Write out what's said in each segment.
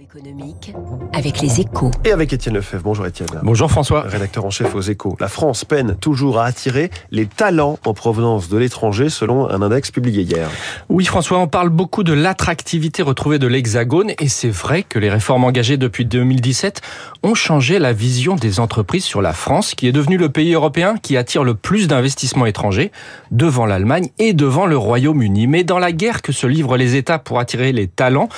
économique avec les échos. Et avec Étienne Lefebvre. Bonjour Étienne. Bonjour François. Rédacteur en chef aux échos. La France peine toujours à attirer les talents en provenance de l'étranger selon un index publié hier. Oui François, on parle beaucoup de l'attractivité retrouvée de l'Hexagone et c'est vrai que les réformes engagées depuis 2017 ont changé la vision des entreprises sur la France qui est devenue le pays européen qui attire le plus d'investissements étrangers devant l'Allemagne et devant le Royaume-Uni. Mais dans la guerre que se livrent les États pour attirer les talents,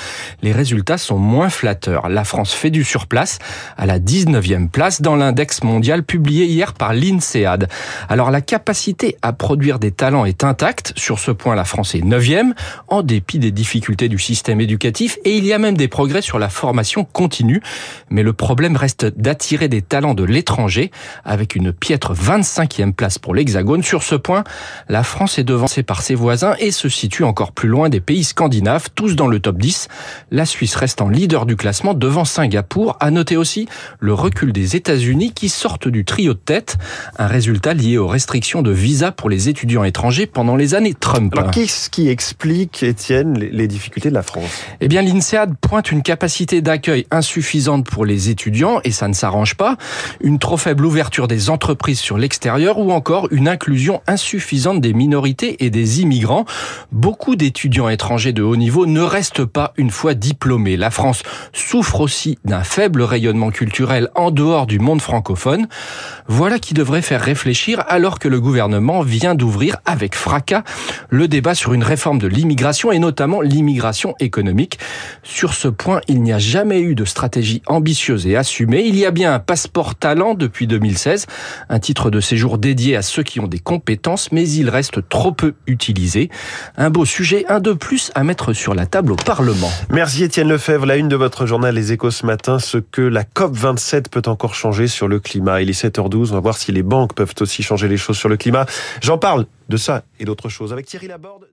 les résultats sont moins flatteur. La France fait du surplace à la 19e place dans l'index mondial publié hier par l'INSEAD. Alors la capacité à produire des talents est intacte. Sur ce point, la France est 9e en dépit des difficultés du système éducatif et il y a même des progrès sur la formation continue. Mais le problème reste d'attirer des talents de l'étranger avec une piètre 25e place pour l'Hexagone. Sur ce point, la France est devancée par ses voisins et se situe encore plus loin des pays scandinaves, tous dans le top 10. La Suisse reste en leader du classement devant Singapour. À noter aussi le recul des États-Unis qui sortent du trio de tête, un résultat lié aux restrictions de visa pour les étudiants étrangers pendant les années Trump. Alors qu'est-ce qui explique, Étienne, les difficultés de la France? Eh bien, l'INSEAD pointe une capacité d'accueil insuffisante pour les étudiants et ça ne s'arrange pas, une trop faible ouverture des entreprises sur l'extérieur ou encore une inclusion insuffisante des minorités et des immigrants. Beaucoup d'étudiants étrangers de haut niveau ne restent pas une fois diplômés. La France souffre aussi d'un faible rayonnement culturel en dehors du monde francophone. Voilà qui devrait faire réfléchir alors que le gouvernement vient d'ouvrir avec fracas le débat sur une réforme de l'immigration et notamment l'immigration économique. Sur ce point, il n'y a jamais eu de stratégie ambitieuse et assumée. Il y a bien un passeport talent depuis 2016, un titre de séjour dédié à ceux qui ont des compétences, mais il reste trop peu utilisé. Un beau sujet, un de plus à mettre sur la table au Parlement. Merci Étienne Lefebvre. La une votre journal Les Échos ce matin, ce que la COP27 peut encore changer sur le climat. Il est 7h12, on va voir si les banques peuvent aussi changer les choses sur le climat. J'en parle de ça et d'autres choses avec Thierry Laborde.